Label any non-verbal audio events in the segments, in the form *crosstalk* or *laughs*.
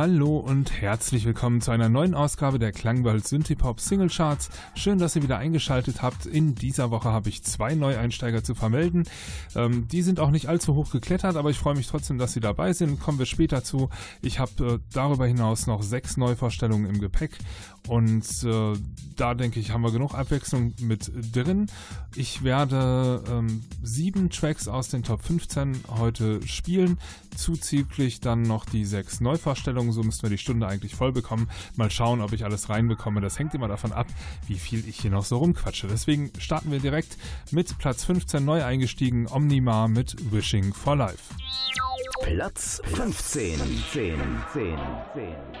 Hallo und herzlich willkommen zu einer neuen Ausgabe der Klangwald Synthipop Single Charts. Schön, dass ihr wieder eingeschaltet habt. In dieser Woche habe ich zwei Neueinsteiger zu vermelden. Ähm, die sind auch nicht allzu hoch geklettert, aber ich freue mich trotzdem, dass sie dabei sind. Kommen wir später zu. Ich habe äh, darüber hinaus noch sechs Neuvorstellungen im Gepäck und äh, da denke ich, haben wir genug Abwechslung mit drin. Ich werde ähm, sieben Tracks aus den Top 15 heute spielen. Zuzüglich dann noch die sechs Neuvorstellungen. So müssten wir die Stunde eigentlich voll bekommen. Mal schauen, ob ich alles reinbekomme. Das hängt immer davon ab, wie viel ich hier noch so rumquatsche. Deswegen starten wir direkt mit Platz 15 neu eingestiegen. Omnimar mit Wishing for Life. Platz 15. 10, 10, 10, 10.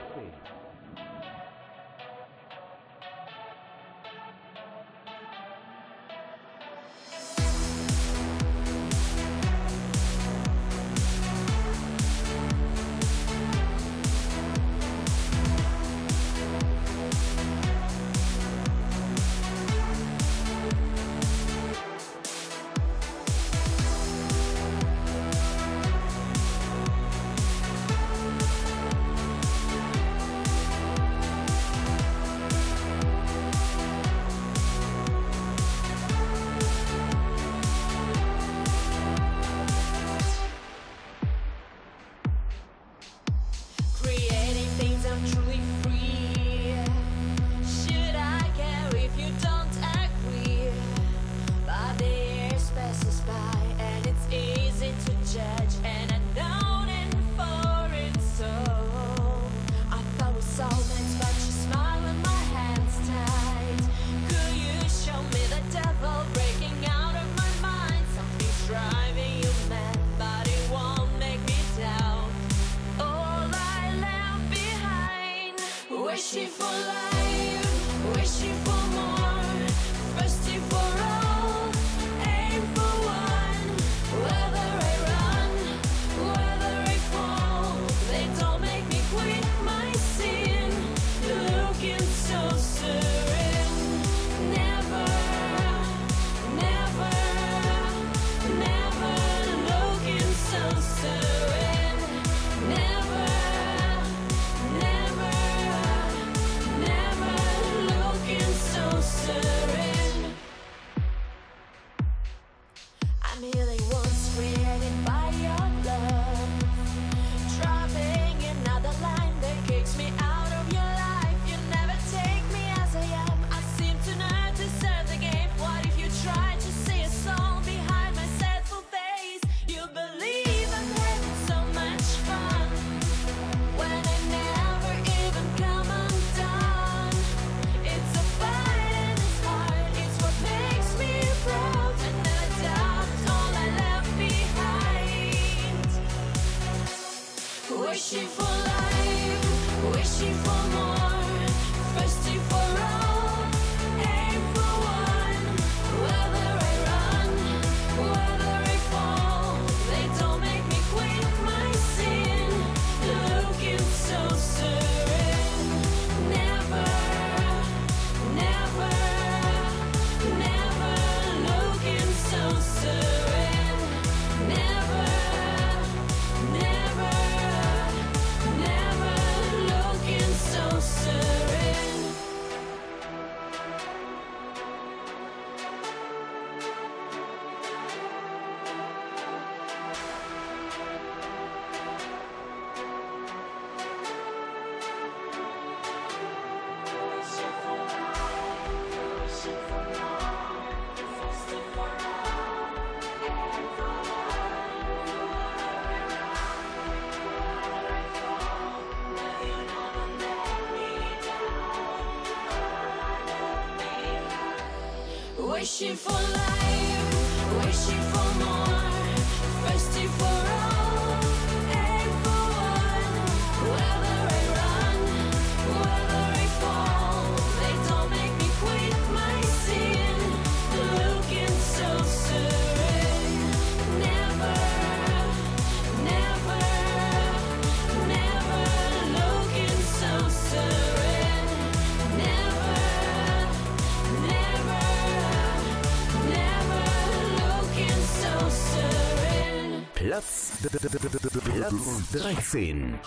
13.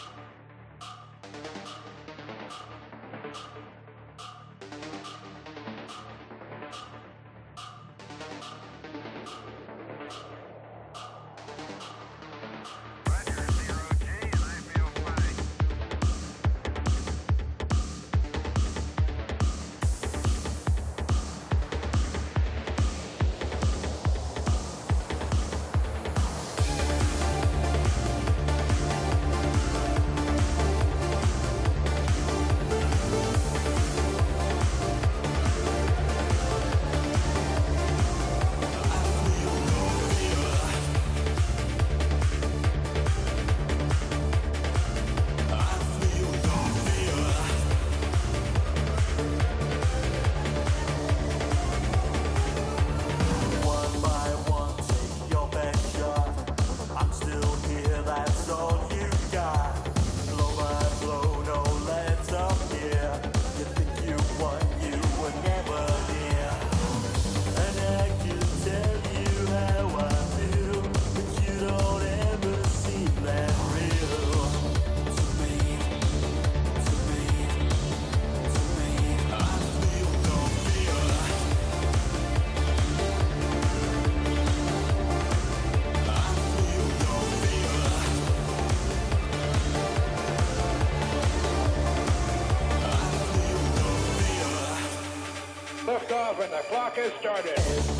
Clock has started.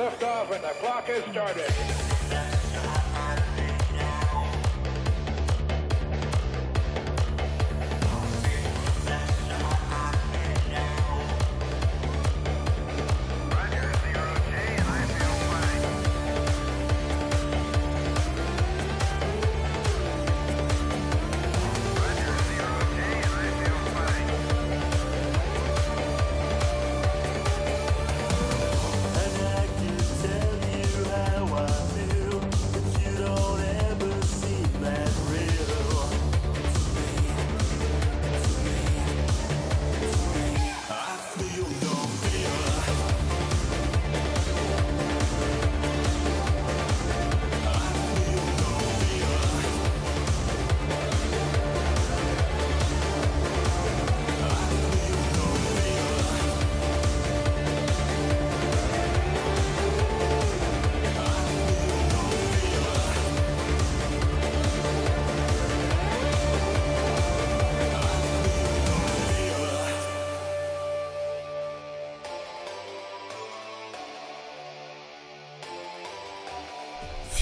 liftoff and the clock is started.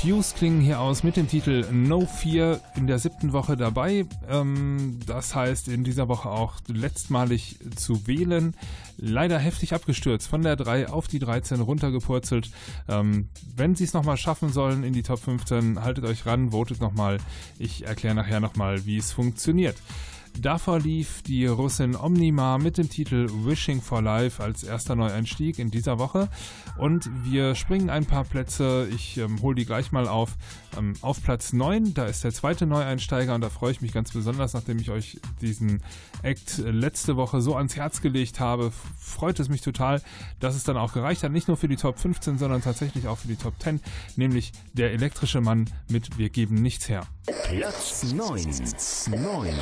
Fuse klingen hier aus mit dem Titel No Fear in der siebten Woche dabei. Ähm, das heißt, in dieser Woche auch letztmalig zu wählen. Leider heftig abgestürzt, von der 3 auf die 13 runtergepurzelt. Ähm, wenn sie es nochmal schaffen sollen in die Top 15, haltet euch ran, votet nochmal. Ich erkläre nachher nochmal, wie es funktioniert. Davor lief die Russin Omnima mit dem Titel Wishing for Life als erster Neueinstieg in dieser Woche. Und wir springen ein paar Plätze. Ich ähm, hole die gleich mal auf. Ähm, auf Platz 9, da ist der zweite Neueinsteiger und da freue ich mich ganz besonders, nachdem ich euch diesen Act letzte Woche so ans Herz gelegt habe. Freut es mich total, dass es dann auch gereicht hat. Nicht nur für die Top 15, sondern tatsächlich auch für die Top 10, nämlich der elektrische Mann mit Wir geben nichts her. Platz 9. 9.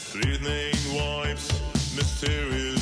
It's evening wipes, mysterious.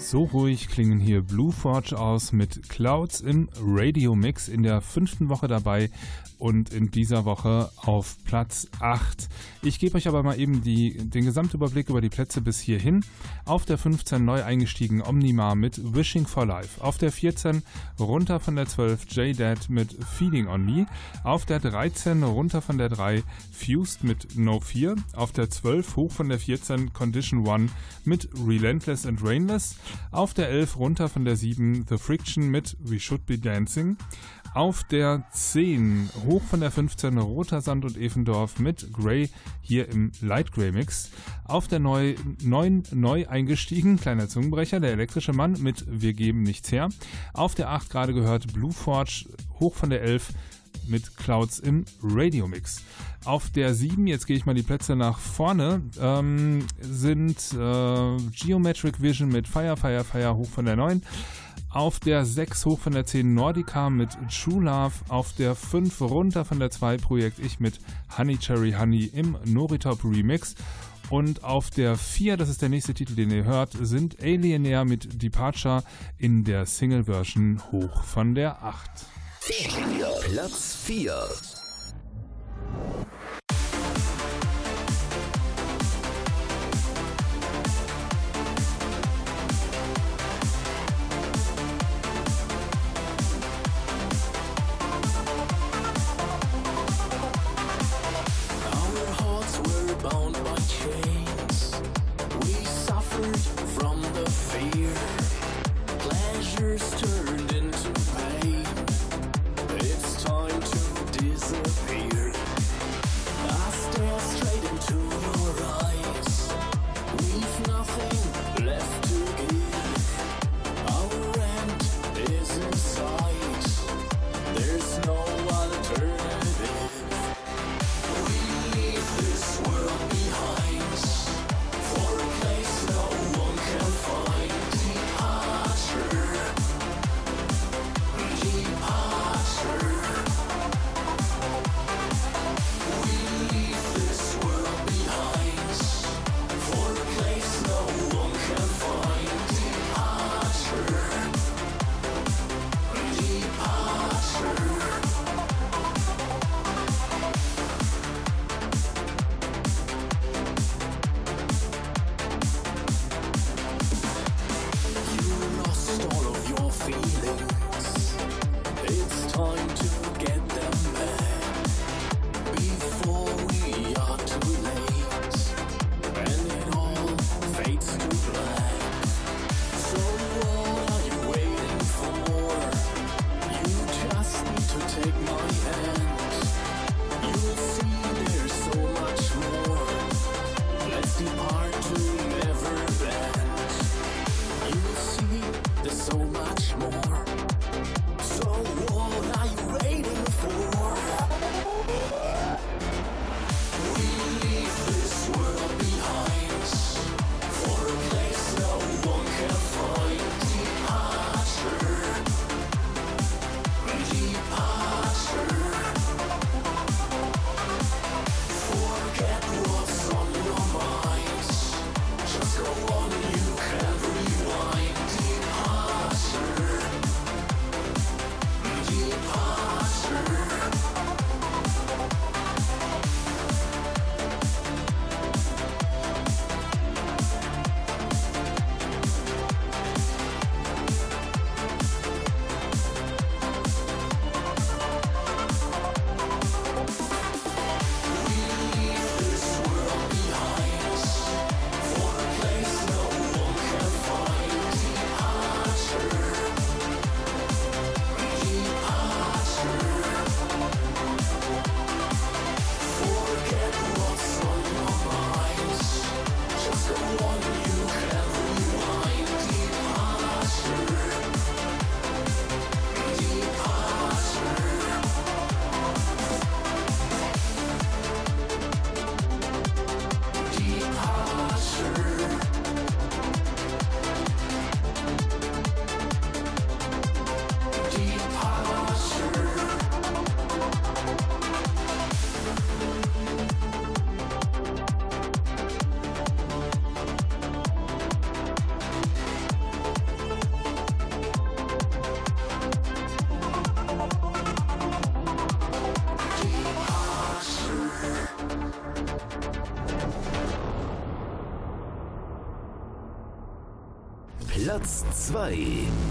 So ruhig klingen hier Blue Forge aus mit Clouds im Radio Mix in der fünften Woche dabei und in dieser Woche auf Platz 8. Ich gebe euch aber mal eben die, den Gesamtüberblick über die Plätze bis hierhin. Auf der 15 neu eingestiegen Omnimar mit Wishing for Life. Auf der 14 runter von der 12 J-Dad mit Feeling on Me. Auf der 13 runter von der 3 Fused mit No Fear. Auf der 12 hoch von der 14 Condition 1 mit Relentless and Rainless. Auf der 11 runter von der 7 The Friction mit We Should Be Dancing. Auf der 10 hoch von der 15 Roter Sand und Evendorf mit Grey hier im Light Grey Mix. Auf der 9 neu, neu eingestiegen, kleiner Zungenbrecher, der elektrische Mann mit Wir geben nichts her. Auf der 8 gerade gehört Blue Forge hoch von der 11 mit Clouds im Radio Mix. Auf der 7, jetzt gehe ich mal die Plätze nach vorne, ähm, sind äh, Geometric Vision mit Fire, Fire, Fire hoch von der 9. Auf der 6 hoch von der 10 Nordica mit True Love. Auf der 5 runter von der 2 Projekt Ich mit Honey Cherry Honey im Noritop Remix. Und auf der 4, das ist der nächste Titel, den ihr hört, sind Alienair mit Departure in der Single-Version hoch von der 8. Platz 4. Fear. Pleasures turned 2.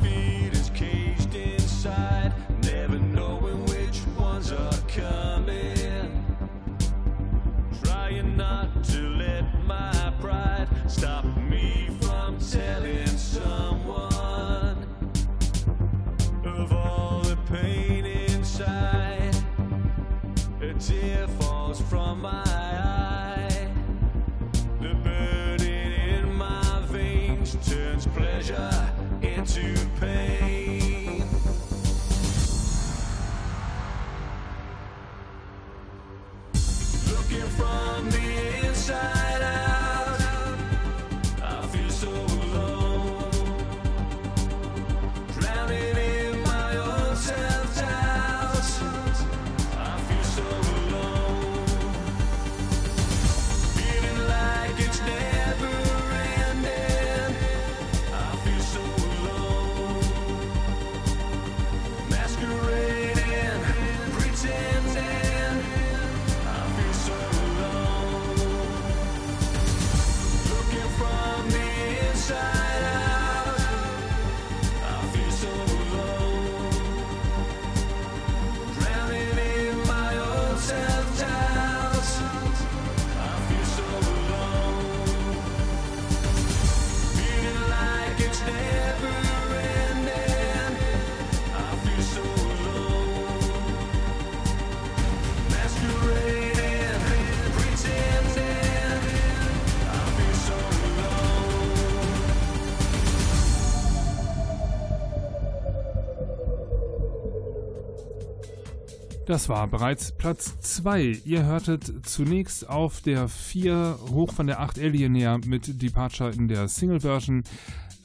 Feet Das war bereits Platz 2. Ihr hörtet zunächst auf der 4 hoch von der 8 Alienair mit Departure in der Single-Version.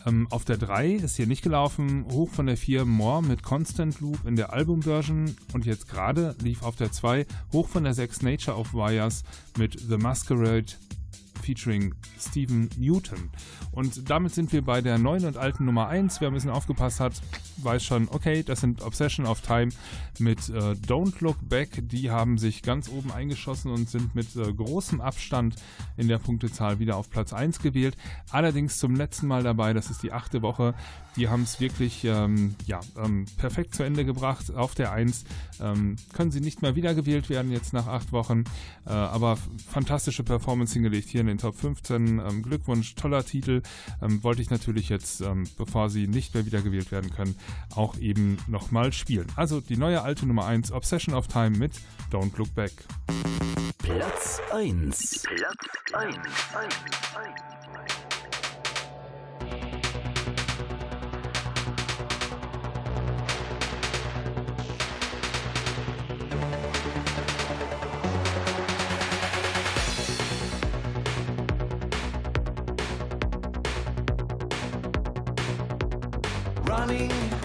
Ähm, auf der 3 ist hier nicht gelaufen, hoch von der 4 More mit Constant Loop in der Album-Version. Und jetzt gerade lief auf der 2 hoch von der 6 Nature of Wires mit The Masquerade featuring Stephen Newton. Und damit sind wir bei der neuen und alten Nummer 1. Wer ein bisschen aufgepasst hat, weiß schon, okay, das sind Obsession of Time mit äh, Don't Look Back. Die haben sich ganz oben eingeschossen und sind mit äh, großem Abstand in der Punktezahl wieder auf Platz 1 gewählt. Allerdings zum letzten Mal dabei, das ist die achte Woche. Die haben es wirklich ähm, ja, ähm, perfekt zu Ende gebracht auf der 1. Ähm, können sie nicht mehr wiedergewählt werden jetzt nach acht Wochen, äh, aber fantastische Performance hingelegt hier in den Top 15. Ähm, Glückwunsch, toller Titel. Ähm, wollte ich natürlich jetzt, ähm, bevor sie nicht mehr wiedergewählt werden können, auch eben nochmal spielen. Also die neue alte Nummer 1, Obsession of Time mit Don't Look Back. Platz 1. Platz 1. 1, 1, 1. running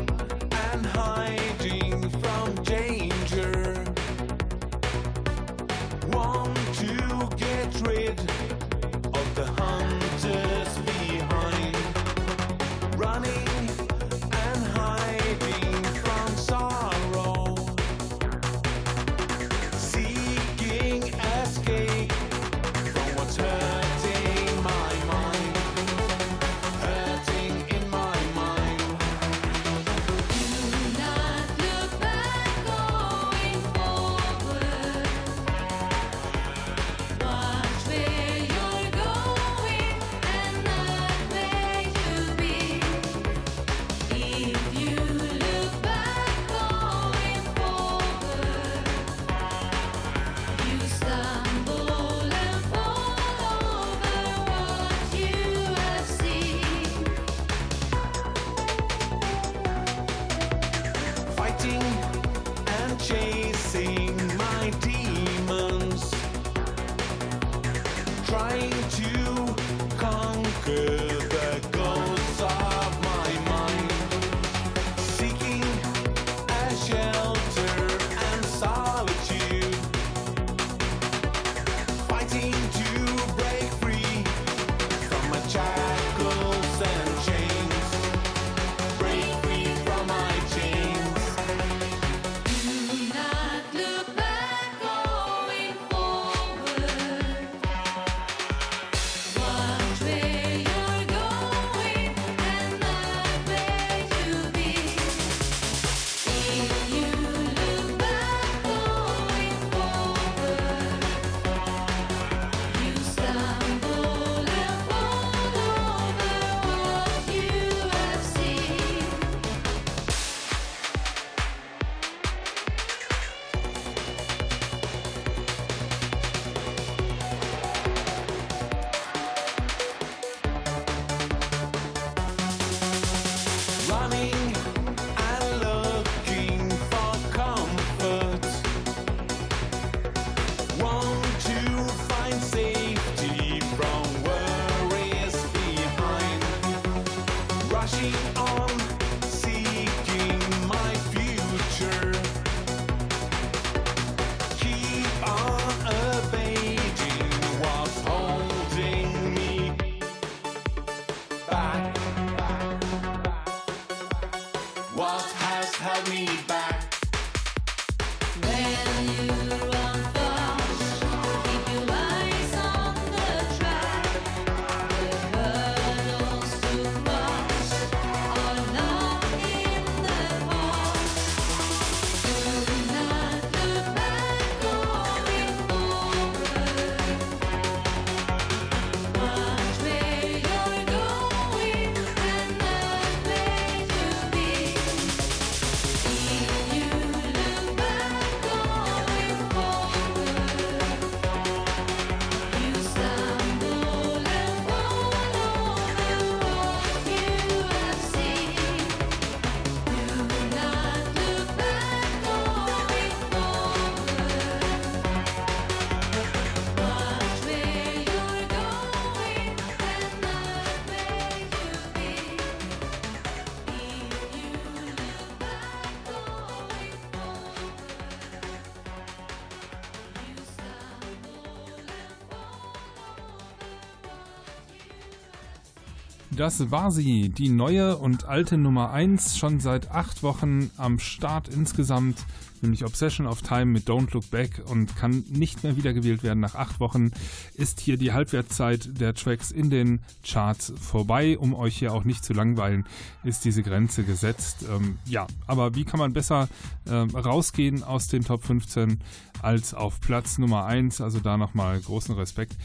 das war sie, die neue und alte Nummer 1, schon seit acht Wochen am Start insgesamt, nämlich Obsession of Time mit Don't Look Back und kann nicht mehr wiedergewählt werden. Nach acht Wochen ist hier die Halbwertszeit der Tracks in den Charts vorbei. Um euch hier auch nicht zu langweilen, ist diese Grenze gesetzt. Ähm, ja, aber wie kann man besser äh, rausgehen aus den Top 15 als auf Platz Nummer 1? Also da nochmal großen Respekt.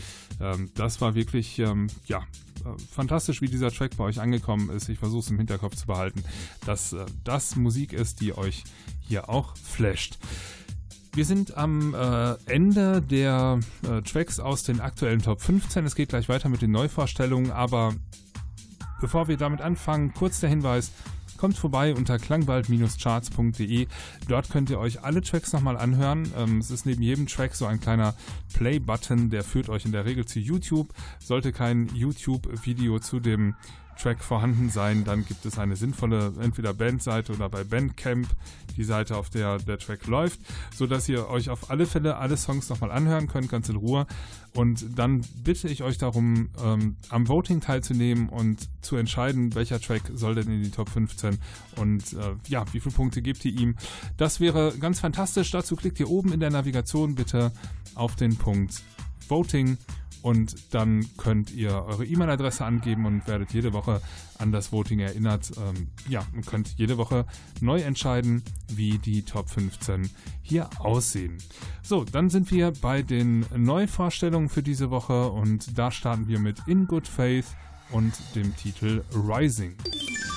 Ähm, das war wirklich, ähm, ja, fantastisch, wie dieser Track bei euch angekommen ist. Ich versuche es im Hinterkopf zu behalten, dass äh, das Musik ist, die euch hier auch flasht. Wir sind am äh, Ende der äh, Tracks aus den aktuellen Top 15. Es geht gleich weiter mit den Neuvorstellungen, aber bevor wir damit anfangen, kurz der Hinweis, Kommt vorbei unter klangwald-charts.de. Dort könnt ihr euch alle Tracks nochmal anhören. Ähm, es ist neben jedem Track so ein kleiner Play-Button, der führt euch in der Regel zu YouTube. Sollte kein YouTube-Video zu dem Track vorhanden sein, dann gibt es eine sinnvolle entweder Bandseite oder bei Bandcamp die Seite, auf der der Track läuft, so dass ihr euch auf alle Fälle alle Songs nochmal anhören könnt, ganz in Ruhe. Und dann bitte ich euch darum, ähm, am Voting teilzunehmen und zu entscheiden, welcher Track soll denn in die Top 15 und äh, ja, wie viele Punkte gebt ihr ihm. Das wäre ganz fantastisch. Dazu klickt ihr oben in der Navigation bitte auf den Punkt Voting und dann könnt ihr eure E-Mail-Adresse angeben und werdet jede Woche an das Voting erinnert. Ähm, ja, und könnt jede Woche neu entscheiden, wie die Top 15 hier aussehen. So, dann sind wir bei den Neuvorstellungen für diese Woche und da starten wir mit In Good Faith und dem Titel Rising.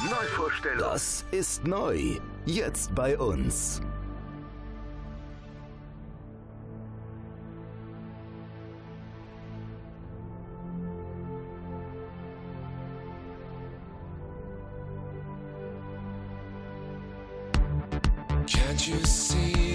Neuvorstellung. Das ist neu. Jetzt bei uns. You see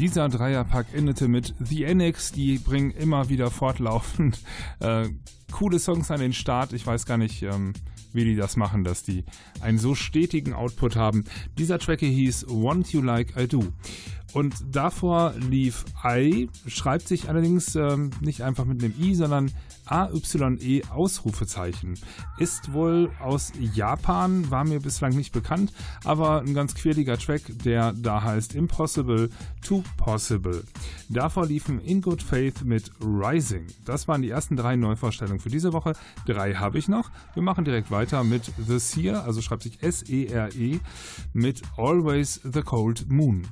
Dieser Dreierpack endete mit The Annex. Die bringen immer wieder fortlaufend *laughs* äh, coole Songs an den Start. Ich weiß gar nicht, ähm, wie die das machen, dass die einen so stetigen Output haben. Dieser Track hieß Want You Like I Do. Und davor lief I, schreibt sich allerdings ähm, nicht einfach mit einem I, sondern AYE Ausrufezeichen. Ist wohl aus Japan, war mir bislang nicht bekannt, aber ein ganz quirliger Track, der da heißt Impossible to Possible. Davor liefen In Good Faith mit Rising. Das waren die ersten drei Neuvorstellungen für diese Woche. Drei habe ich noch. Wir machen direkt weiter mit The Seer, also schreibt sich S-E-R-E, mit Always the Cold Moon.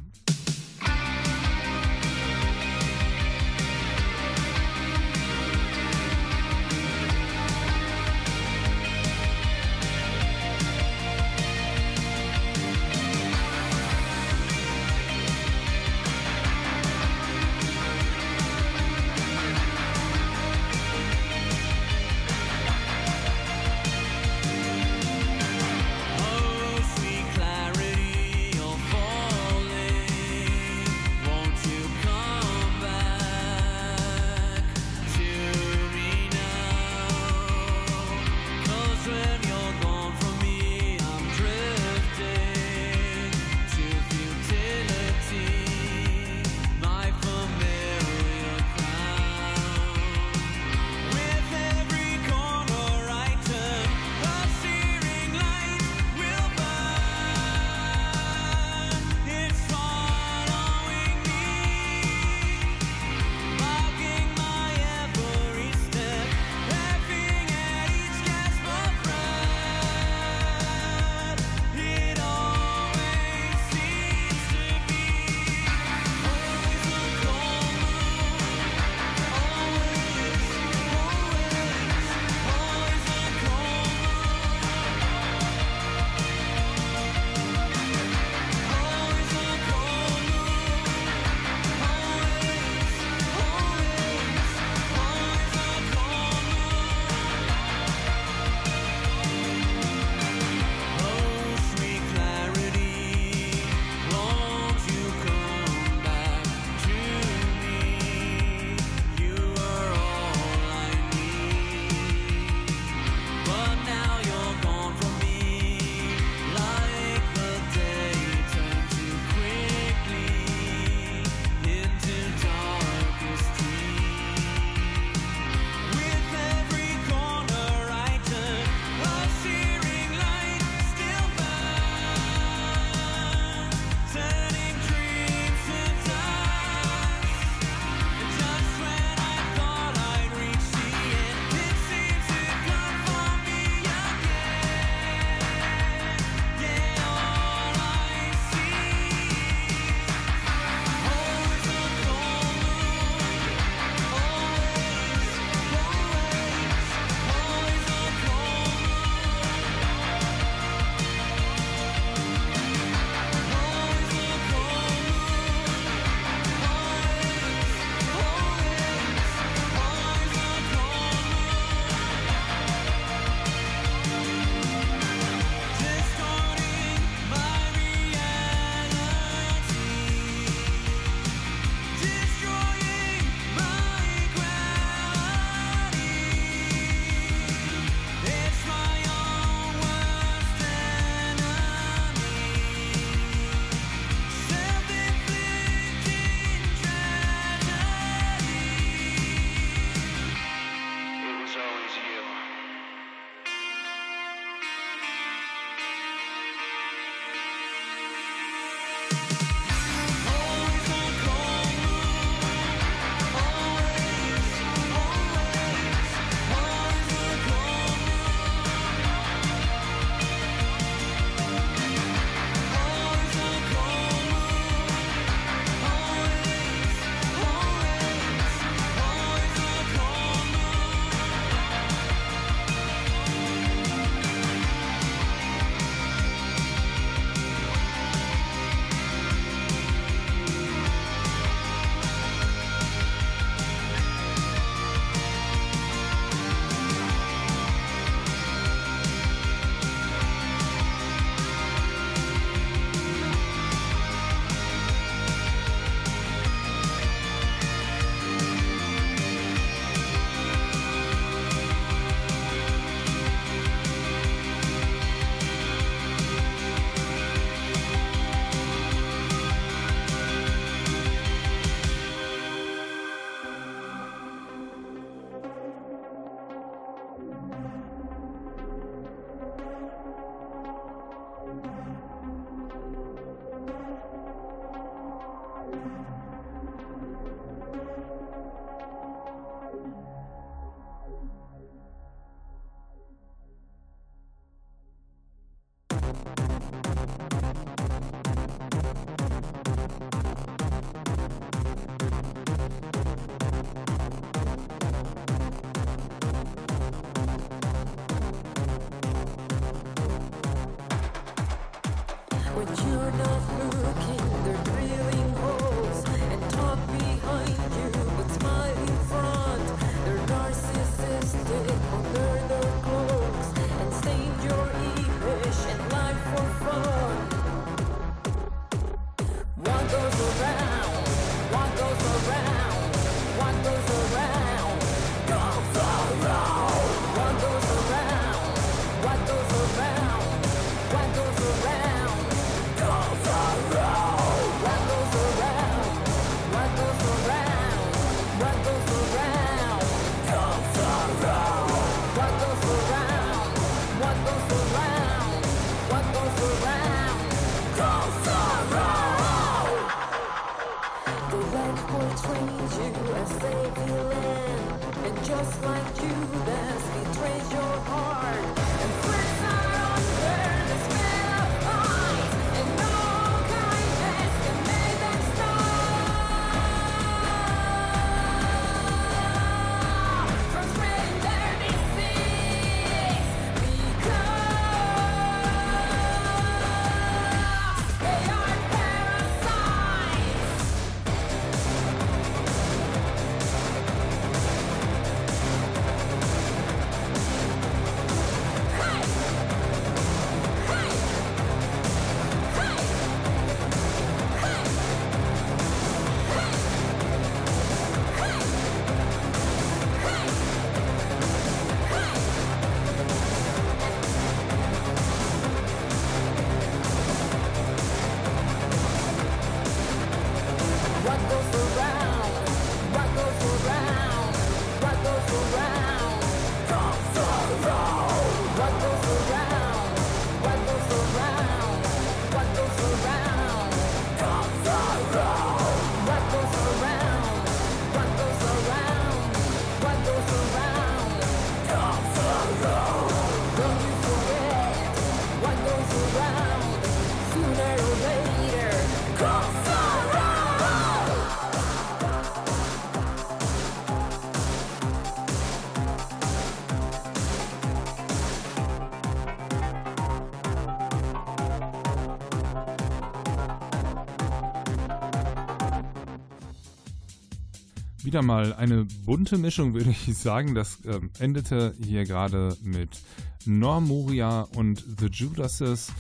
Wieder mal eine bunte Mischung, würde ich sagen. Das ähm, endete hier gerade mit Normuria und The Judases.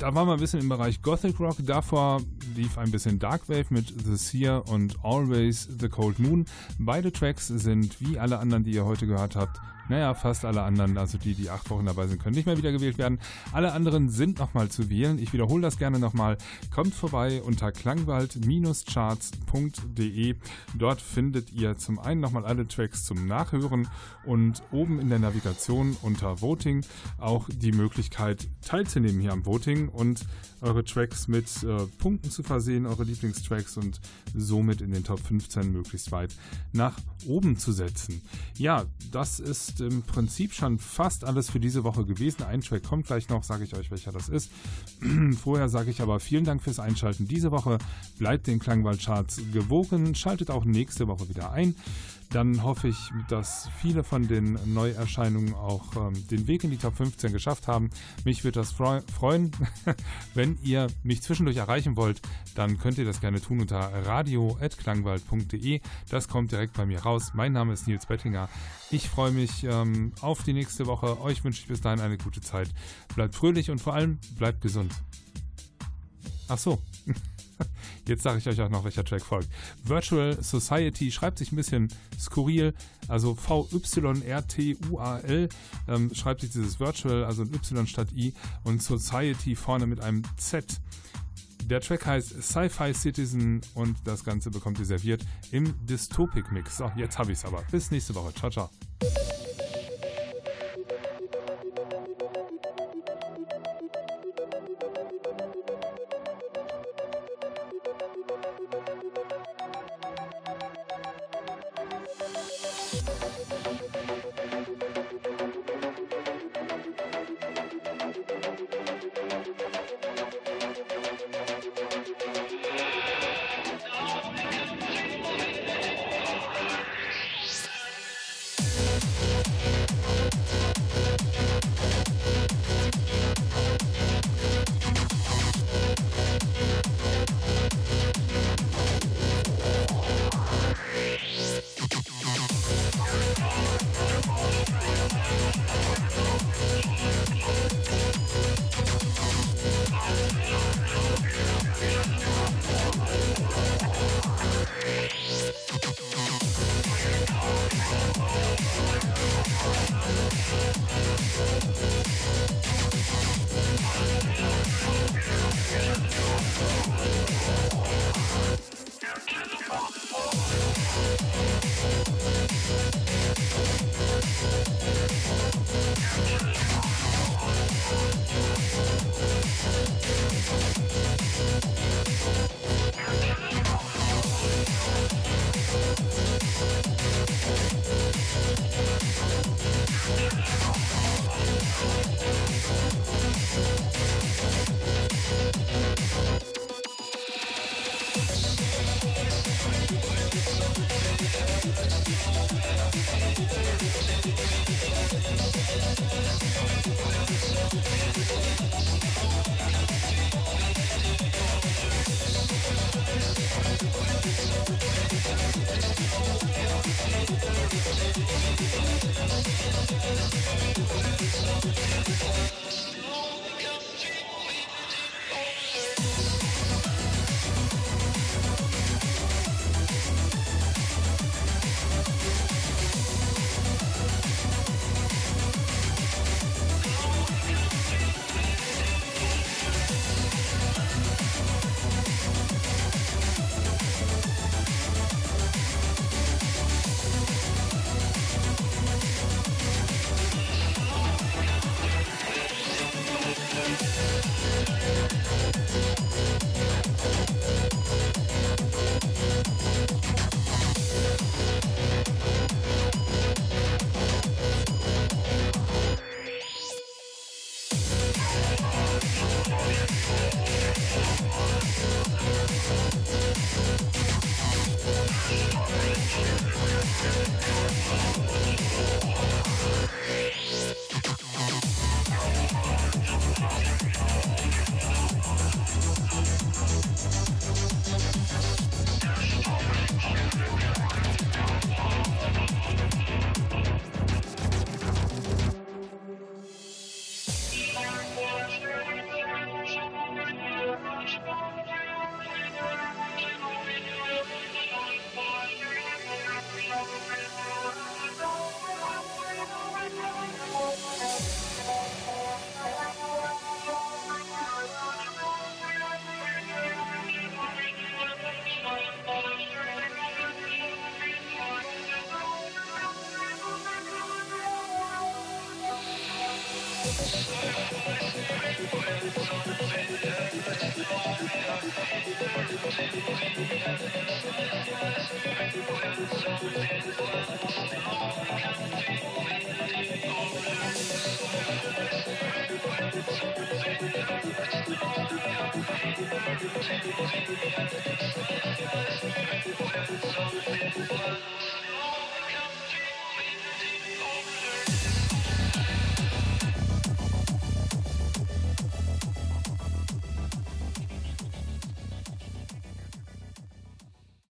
Da waren wir ein bisschen im Bereich Gothic Rock. Davor lief ein bisschen Dark Wave mit The Seer und Always the Cold Moon. Beide Tracks sind wie alle anderen, die ihr heute gehört habt, naja, fast alle anderen, also die, die acht Wochen dabei sind, können nicht mehr wiedergewählt werden. Alle anderen sind nochmal zu wählen. Ich wiederhole das gerne nochmal. Kommt vorbei unter klangwald-charts.de. Dort findet ihr zum einen nochmal alle Tracks zum Nachhören und oben in der Navigation unter Voting auch die Möglichkeit teilzunehmen hier am Voting und eure Tracks mit äh, Punkten zu versehen, eure Lieblingstracks und somit in den Top 15 möglichst weit nach oben zu setzen. Ja, das ist im Prinzip schon fast alles für diese Woche gewesen. Ein Track kommt gleich noch, sage ich euch, welcher das ist. *clears throat* Vorher sage ich aber vielen Dank fürs Einschalten diese Woche. Bleibt den Klangwaldcharts gewogen, schaltet auch nächste Woche wieder ein. Dann hoffe ich, dass viele von den Neuerscheinungen auch ähm, den Weg in die Top 15 geschafft haben. Mich würde das freu freuen. *laughs* Wenn ihr mich zwischendurch erreichen wollt, dann könnt ihr das gerne tun unter radio.klangwald.de. Das kommt direkt bei mir raus. Mein Name ist Nils Bettinger. Ich freue mich ähm, auf die nächste Woche. Euch wünsche ich bis dahin eine gute Zeit. Bleibt fröhlich und vor allem bleibt gesund. Ach so. *laughs* *laughs* Jetzt sage ich euch auch noch, welcher Track folgt. Virtual Society schreibt sich ein bisschen skurril, also V-Y-R-T-U-A-L ähm, schreibt sich dieses Virtual, also ein Y statt I und Society vorne mit einem Z. Der Track heißt Sci-Fi Citizen und das Ganze bekommt ihr serviert im Dystopic Mix. So, jetzt habe ich es aber. Bis nächste Woche. Ciao, ciao.